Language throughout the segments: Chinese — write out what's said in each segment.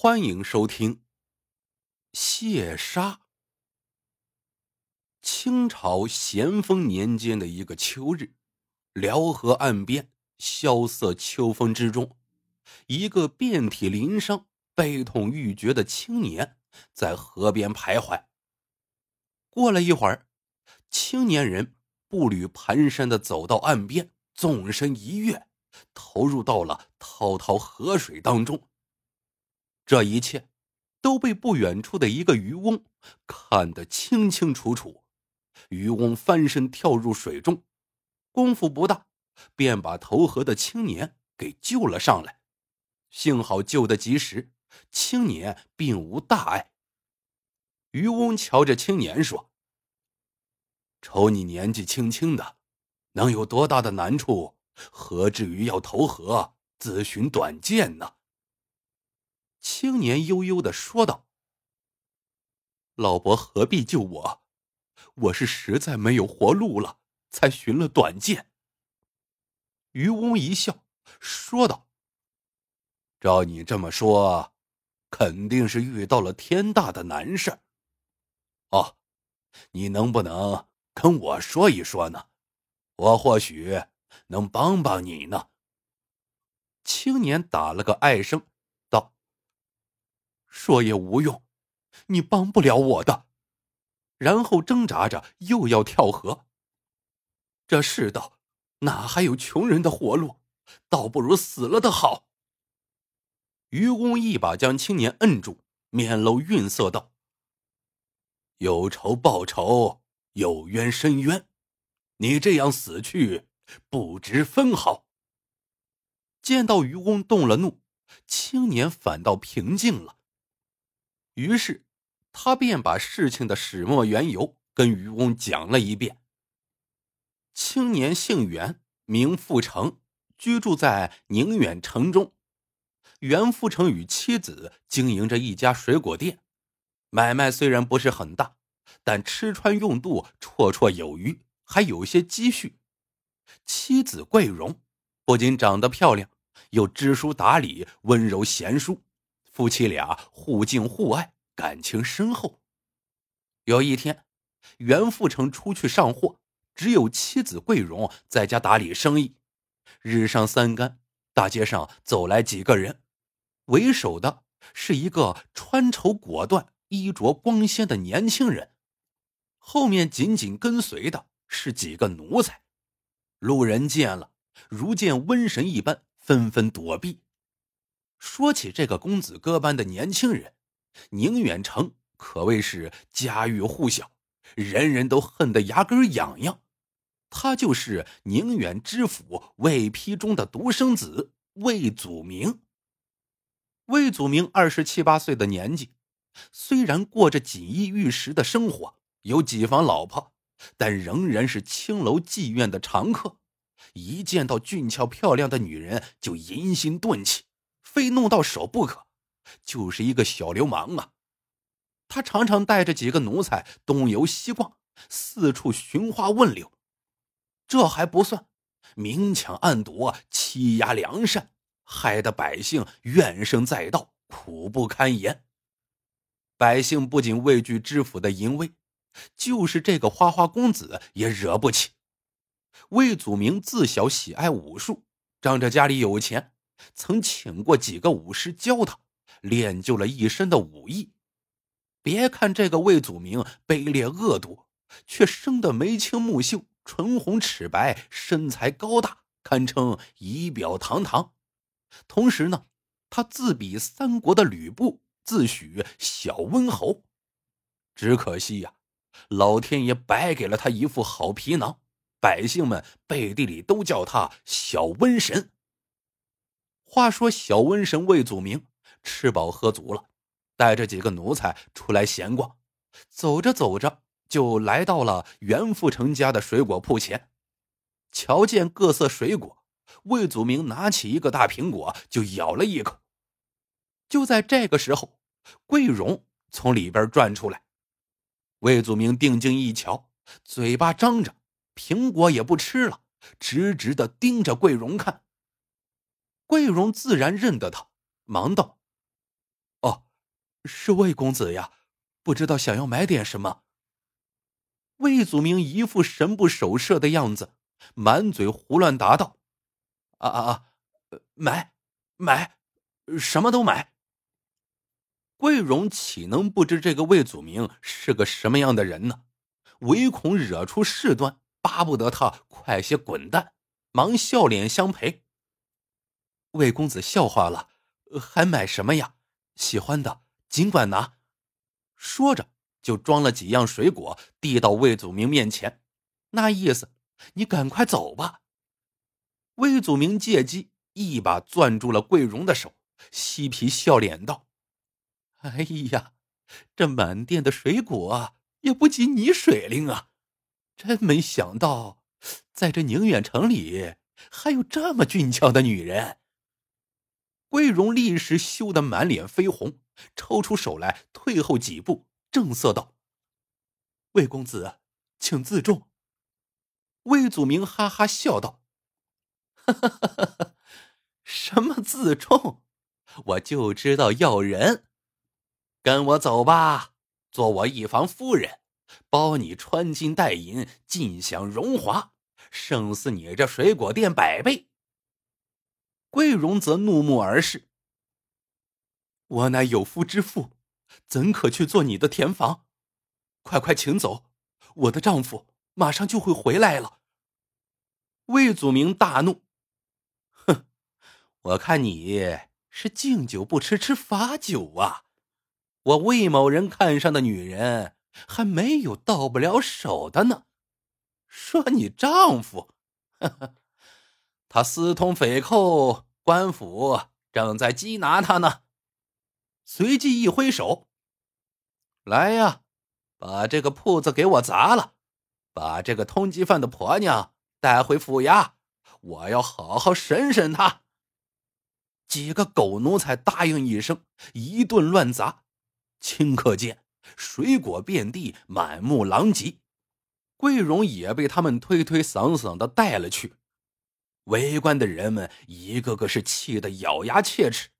欢迎收听。谢杀。清朝咸丰年间的一个秋日，辽河岸边萧瑟秋风之中，一个遍体鳞伤、悲痛欲绝的青年在河边徘徊。过了一会儿，青年人步履蹒跚的走到岸边，纵身一跃，投入到了滔滔河水当中。这一切都被不远处的一个渔翁看得清清楚楚。渔翁翻身跳入水中，功夫不大，便把投河的青年给救了上来。幸好救得及时，青年并无大碍。渔翁瞧着青年说：“瞅你年纪轻轻的，能有多大的难处？何至于要投河自寻短见呢？”青年悠悠的说道：“老伯何必救我？我是实在没有活路了，才寻了短见。”渔翁一笑，说道：“照你这么说，肯定是遇到了天大的难事哦，你能不能跟我说一说呢？我或许能帮帮你呢。”青年打了个唉声。说也无用，你帮不了我的。然后挣扎着又要跳河。这世道哪还有穷人的活路？倒不如死了的好。愚公一把将青年摁住，面露愠色道：“有仇报仇，有冤申冤，你这样死去，不知分毫。”见到愚公动了怒，青年反倒平静了。于是，他便把事情的始末缘由跟渔翁讲了一遍。青年姓袁，名富成，居住在宁远城中。袁富成与妻子经营着一家水果店，买卖虽然不是很大，但吃穿用度绰绰有余，还有些积蓄。妻子桂荣不仅长得漂亮，又知书达理、温柔贤淑。夫妻俩互敬互爱，感情深厚。有一天，袁富成出去上货，只有妻子桂荣在家打理生意。日上三竿，大街上走来几个人，为首的是一个穿绸果断、衣着光鲜的年轻人，后面紧紧跟随的是几个奴才。路人见了，如见瘟神一般，纷纷躲避。说起这个公子哥般的年轻人，宁远城可谓是家喻户晓，人人都恨得牙根痒痒。他就是宁远知府魏丕中的独生子魏祖明。魏祖明二十七八岁的年纪，虽然过着锦衣玉食的生活，有几房老婆，但仍然是青楼妓院的常客。一见到俊俏漂亮的女人，就淫心顿起。非弄到手不可，就是一个小流氓啊！他常常带着几个奴才东游西逛，四处寻花问柳。这还不算，明抢暗夺，欺压良善，害得百姓怨声载道，苦不堪言。百姓不仅畏惧知府的淫威，就是这个花花公子也惹不起。魏祖明自小喜爱武术，仗着家里有钱。曾请过几个武师教他，练就了一身的武艺。别看这个魏祖明卑劣恶毒，却生得眉清目秀、唇红齿白，身材高大，堪称仪表堂堂。同时呢，他自比三国的吕布，自诩小温侯。只可惜呀，老天爷白给了他一副好皮囊，百姓们背地里都叫他小瘟神。话说，小瘟神魏祖明吃饱喝足了，带着几个奴才出来闲逛。走着走着，就来到了袁富成家的水果铺前。瞧见各色水果，魏祖明拿起一个大苹果就咬了一口。就在这个时候，桂荣从里边转出来。魏祖明定睛一瞧，嘴巴张着，苹果也不吃了，直直的盯着桂荣看。桂荣自然认得他，忙道：“哦，是魏公子呀，不知道想要买点什么。魏祖明一副神不守舍的样子，满嘴胡乱答道：“啊啊啊，买买，什么都买。”桂荣岂能不知这个魏祖明是个什么样的人呢？唯恐惹出事端，巴不得他快些滚蛋，忙笑脸相陪。魏公子笑话了，还买什么呀？喜欢的尽管拿。说着，就装了几样水果递到魏祖明面前，那意思，你赶快走吧。魏祖明借机一把攥住了桂荣的手，嬉皮笑脸道：“哎呀，这满店的水果也不及你水灵啊！真没想到，在这宁远城里还有这么俊俏的女人。”桂荣立时羞得满脸绯红，抽出手来，退后几步，正色道：“魏公子，请自重。”魏祖明哈哈笑道：“，什么自重？我就知道要人。跟我走吧，做我一房夫人，包你穿金戴银，尽享荣华，胜似你这水果店百倍。”桂荣则怒目而视。我乃有夫之妇，怎可去做你的田房？快快请走，我的丈夫马上就会回来了。魏祖明大怒，哼，我看你是敬酒不吃吃罚酒啊！我魏某人看上的女人还没有到不了手的呢。说你丈夫，呵呵。他私通匪寇，官府正在缉拿他呢。随即一挥手：“来呀，把这个铺子给我砸了，把这个通缉犯的婆娘带回府衙，我要好好审审他。”几个狗奴才答应一声，一顿乱砸。顷刻间，水果遍地，满目狼藉。桂荣也被他们推推搡搡的带了去。围观的人们一个个是气得咬牙切齿，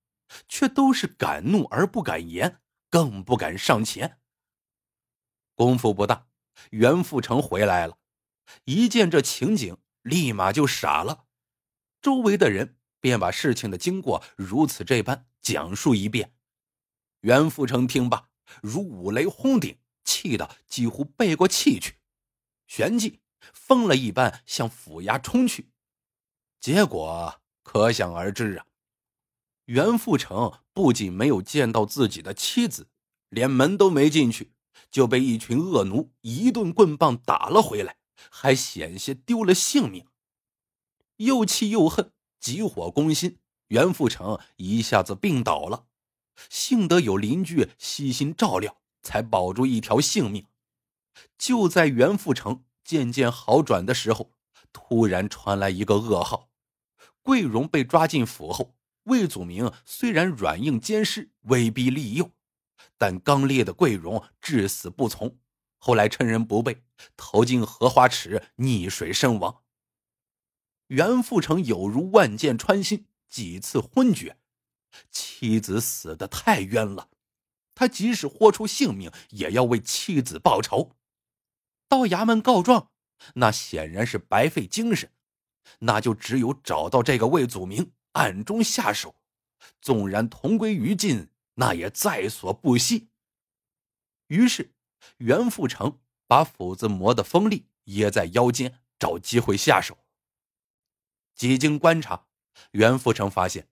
却都是敢怒而不敢言，更不敢上前。功夫不大，袁富成回来了，一见这情景，立马就傻了。周围的人便把事情的经过如此这般讲述一遍。袁富成听罢，如五雷轰顶，气得几乎背过气去，旋即疯了一般向府衙冲去。结果可想而知啊！袁富成不仅没有见到自己的妻子，连门都没进去，就被一群恶奴一顿棍棒打了回来，还险些丢了性命。又气又恨，急火攻心，袁富成一下子病倒了。幸得有邻居悉心照料，才保住一条性命。就在袁富成渐渐好转的时候，突然传来一个噩耗。桂荣被抓进府后，魏祖明虽然软硬兼施，威逼利诱，但刚烈的桂荣至死不从。后来趁人不备，投进荷花池溺水身亡。袁富成有如万箭穿心，几次昏厥。妻子死的太冤了，他即使豁出性命，也要为妻子报仇。到衙门告状，那显然是白费精神。那就只有找到这个魏祖明，暗中下手，纵然同归于尽，那也在所不惜。于是，袁富成把斧子磨得锋利，掖在腰间，找机会下手。几经观察，袁富成发现，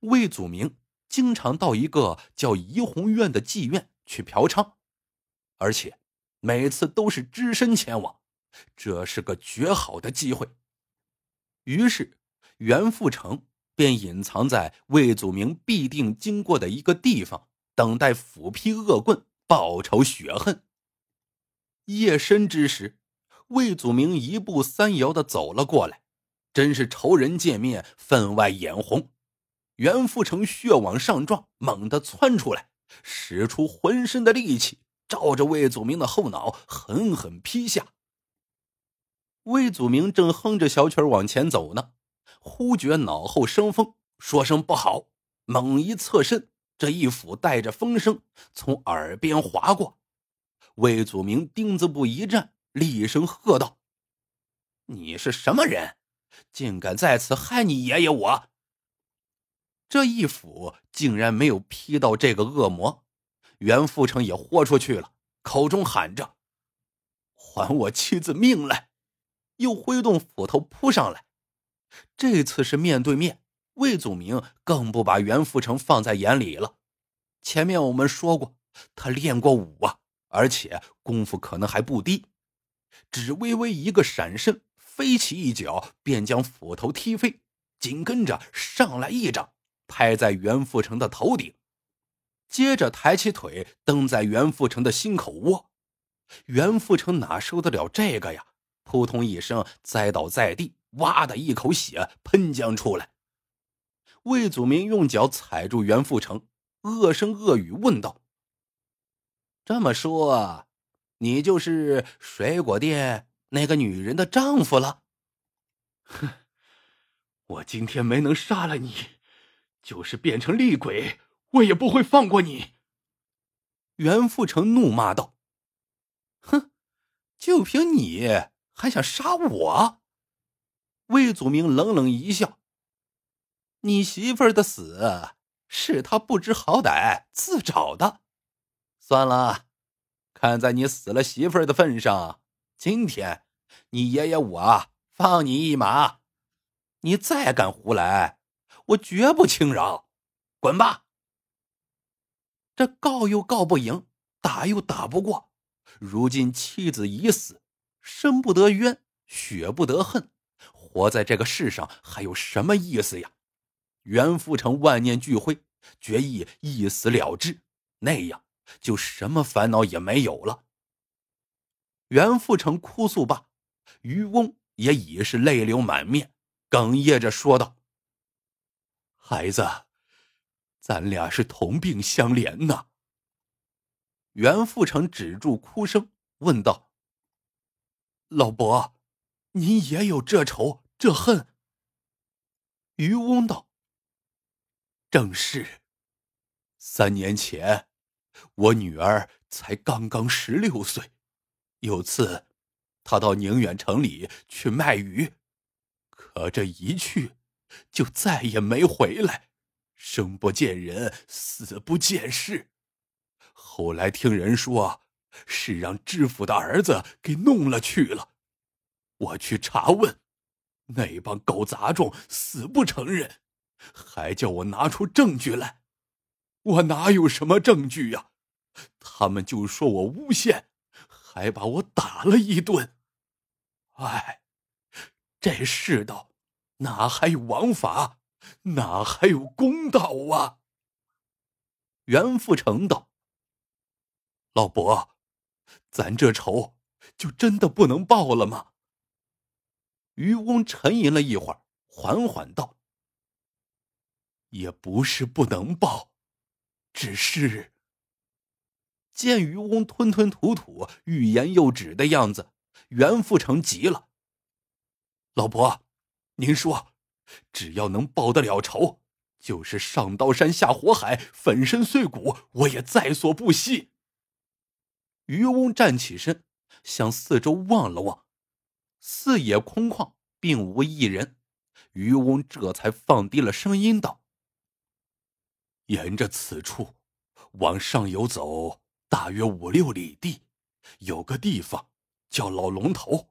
魏祖明经常到一个叫怡红院的妓院去嫖娼，而且每次都是只身前往，这是个绝好的机会。于是，袁富成便隐藏在魏祖明必定经过的一个地方，等待斧劈恶棍，报仇雪恨。夜深之时，魏祖明一步三摇的走了过来，真是仇人见面，分外眼红。袁富成血往上撞，猛地窜出来，使出浑身的力气，照着魏祖明的后脑狠狠劈下。魏祖明正哼着小曲往前走呢，忽觉脑后生风，说声不好，猛一侧身，这一斧带着风声从耳边划过。魏祖明钉子步一站，厉声喝道：“你是什么人？竟敢在此害你爷爷我！”这一斧竟然没有劈到这个恶魔，袁富成也豁出去了，口中喊着：“还我妻子命来！”又挥动斧头扑上来。这次是面对面，魏祖明更不把袁富成放在眼里了。前面我们说过，他练过武啊，而且功夫可能还不低。只微微一个闪身，飞起一脚便将斧头踢飞，紧跟着上来一掌。拍在袁富成的头顶，接着抬起腿蹬在袁富成的心口窝。袁富成哪受得了这个呀？扑通一声栽倒在地，哇的一口血喷将出来。魏祖明用脚踩住袁富成，恶声恶语问道：“这么说，你就是水果店那个女人的丈夫了？”哼，我今天没能杀了你。就是变成厉鬼，我也不会放过你。”袁富成怒骂道。“哼，就凭你还想杀我？”魏祖明冷冷一笑：“你媳妇儿的死是他不知好歹自找的。算了，看在你死了媳妇儿的份上，今天你爷爷我放你一马。你再敢胡来！”我绝不轻饶，滚吧！这告又告不赢，打又打不过，如今妻子已死，生不得冤，血不得恨，活在这个世上还有什么意思呀？袁富成万念俱灰，决意一死了之，那样就什么烦恼也没有了。袁富成哭诉罢，渔翁也已是泪流满面，哽咽着说道。孩子，咱俩是同病相怜呐。袁富成止住哭声，问道：“老伯，您也有这仇这恨？”渔翁道：“正是。三年前，我女儿才刚刚十六岁，有次，她到宁远城里去卖鱼，可这一去。”就再也没回来，生不见人，死不见尸。后来听人说，是让知府的儿子给弄了去了。我去查问，那帮狗杂种死不承认，还叫我拿出证据来。我哪有什么证据呀？他们就说我诬陷，还把我打了一顿。哎，这世道。哪还有王法？哪还有公道啊？袁富成道：“老伯，咱这仇就真的不能报了吗？”渔翁沉吟了一会儿，缓缓道：“也不是不能报，只是……”见渔翁吞吞吐吐、欲言又止的样子，袁富成急了：“老伯。”您说，只要能报得了仇，就是上刀山下火海，粉身碎骨，我也在所不惜。渔翁站起身，向四周望了望，四野空旷，并无一人。渔翁这才放低了声音道：“沿着此处往上游走，大约五六里地，有个地方叫老龙头。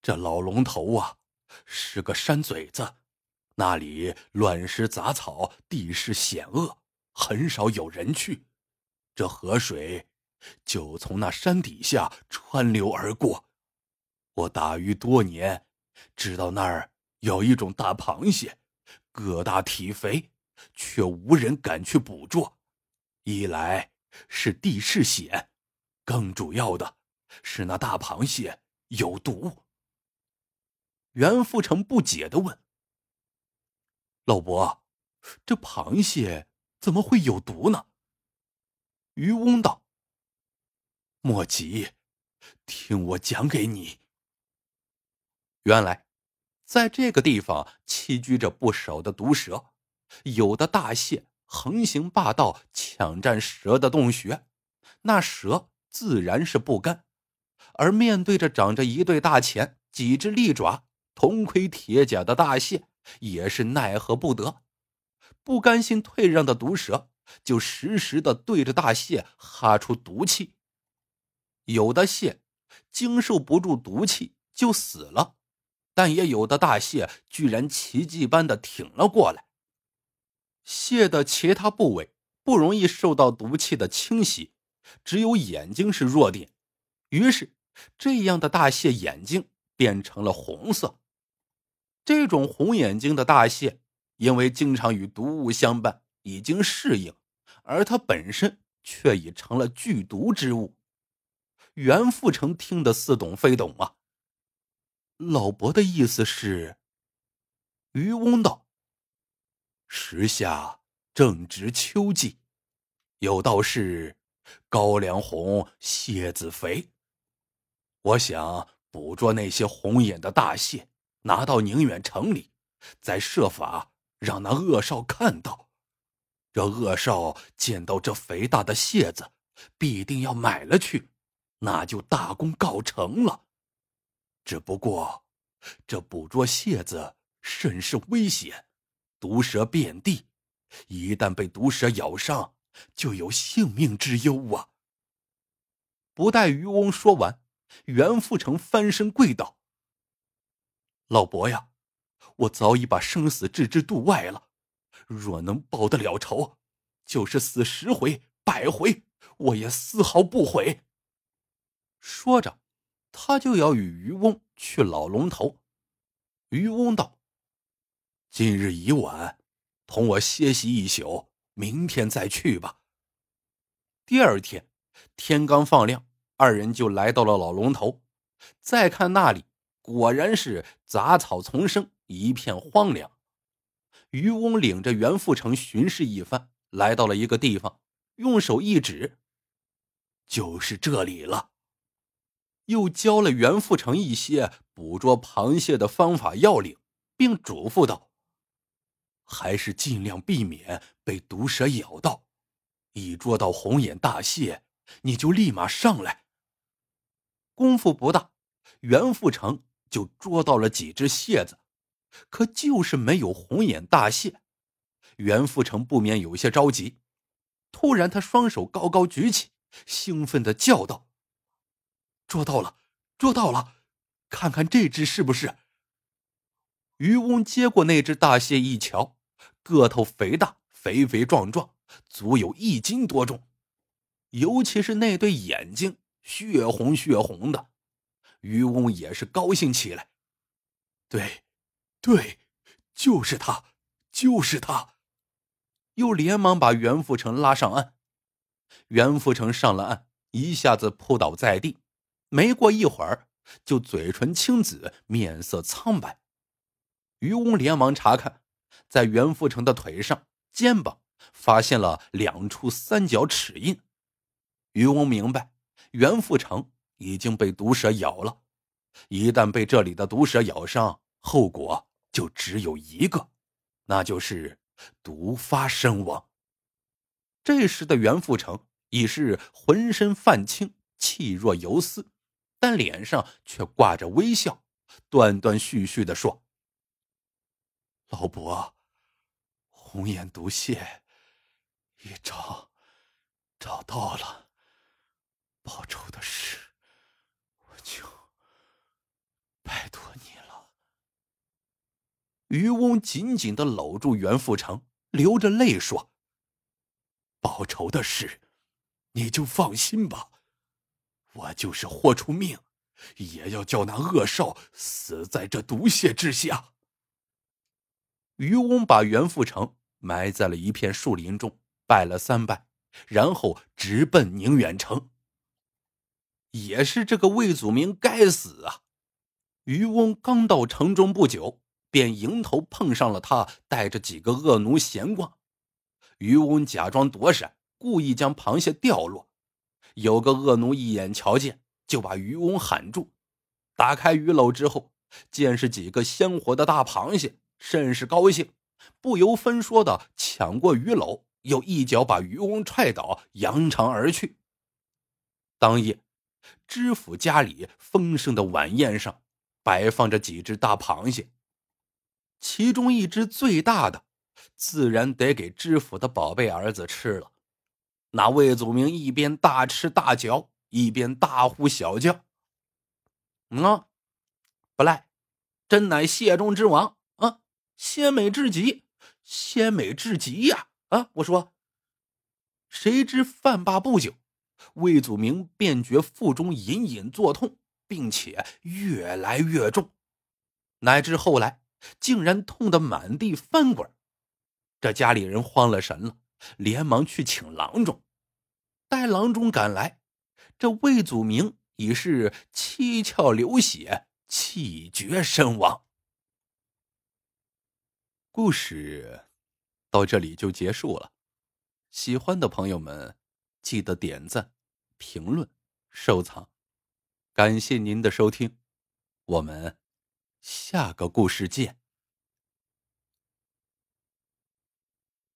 这老龙头啊。”是个山嘴子，那里乱石杂草，地势险恶，很少有人去。这河水就从那山底下穿流而过。我打鱼多年，知道那儿有一种大螃蟹，个大体肥，却无人敢去捕捉。一来是地势险，更主要的是那大螃蟹有毒。袁富成不解的问：“老伯，这螃蟹怎么会有毒呢？”渔翁道：“莫急，听我讲给你。原来，在这个地方栖居着不少的毒蛇，有的大蟹横行霸道，抢占蛇的洞穴，那蛇自然是不甘。而面对着长着一对大钳、几只利爪、铜盔铁甲的大蟹，也是奈何不得。不甘心退让的毒蛇，就时时的对着大蟹哈出毒气。有的蟹经受不住毒气就死了，但也有的大蟹居然奇迹般的挺了过来。蟹的其他部位不容易受到毒气的侵袭，只有眼睛是弱点。于是，这样的大蟹眼睛变成了红色。这种红眼睛的大蟹，因为经常与毒物相伴，已经适应，而它本身却已成了剧毒之物。袁富成听得似懂非懂啊。老伯的意思是，渔翁道。时下正值秋季，有道是“高粱红，蟹子肥”。我想捕捉那些红眼的大蟹，拿到宁远城里，再设法让那恶少看到。这恶少见到这肥大的蟹子，必定要买了去，那就大功告成了。只不过，这捕捉蟹子甚是危险。毒蛇遍地，一旦被毒蛇咬伤，就有性命之忧啊！不待渔翁说完，袁富成翻身跪道：“老伯呀，我早已把生死置之度外了。若能报得了仇，就是死十回百回，我也丝毫不悔。”说着，他就要与渔翁去老龙头。渔翁道。今日已晚，同我歇息一宿，明天再去吧。第二天天刚放亮，二人就来到了老龙头。再看那里，果然是杂草丛生，一片荒凉。渔翁领着袁富成巡视一番，来到了一个地方，用手一指，就是这里了。又教了袁富成一些捕捉螃蟹的方法要领，并嘱咐道。还是尽量避免被毒蛇咬到。一捉到红眼大蟹，你就立马上来。功夫不大，袁富成就捉到了几只蟹子，可就是没有红眼大蟹。袁富成不免有些着急。突然，他双手高高举起，兴奋的叫道：“捉到了，捉到了！看看这只是不是？”渔翁接过那只大蟹一瞧。个头肥大，肥肥壮壮，足有一斤多重，尤其是那对眼睛，血红血红的。渔翁也是高兴起来，对，对，就是他，就是他，又连忙把袁富成拉上岸。袁富成上了岸，一下子扑倒在地，没过一会儿，就嘴唇青紫，面色苍白。渔翁连忙查看。在袁富成的腿上、肩膀发现了两处三角齿印，渔翁明白袁富成已经被毒蛇咬了。一旦被这里的毒蛇咬伤，后果就只有一个，那就是毒发身亡。这时的袁富成已是浑身泛青，气若游丝，但脸上却挂着微笑，断断续续的说：“老伯。”红眼毒蝎一找找到了，报仇的事我就拜托你了。渔翁紧紧的搂住袁富成，流着泪说：“报仇的事，你就放心吧，我就是豁出命，也要叫那恶少死在这毒蟹之下。”渔翁把袁富成。埋在了一片树林中，拜了三拜，然后直奔宁远城。也是这个魏祖明该死啊！渔翁刚到城中不久，便迎头碰上了他带着几个恶奴闲逛。渔翁假装躲闪，故意将螃蟹掉落。有个恶奴一眼瞧见，就把渔翁喊住。打开鱼篓之后，见是几个鲜活的大螃蟹，甚是高兴。不由分说的抢过鱼篓，又一脚把渔翁踹倒，扬长而去。当夜，知府家里丰盛的晚宴上，摆放着几只大螃蟹。其中一只最大的，自然得给知府的宝贝儿子吃了。那魏祖明一边大吃大嚼，一边大呼小叫：“啊，不赖，真乃蟹中之王啊，鲜美至极，鲜美至极呀！啊，我说。”谁知饭罢不久，魏祖明便觉腹中隐隐作痛，并且越来越重，乃至后来。竟然痛得满地翻滚，这家里人慌了神了，连忙去请郎中。待郎中赶来，这魏祖明已是七窍流血，气绝身亡。故事到这里就结束了。喜欢的朋友们，记得点赞、评论、收藏，感谢您的收听，我们。下个故事见。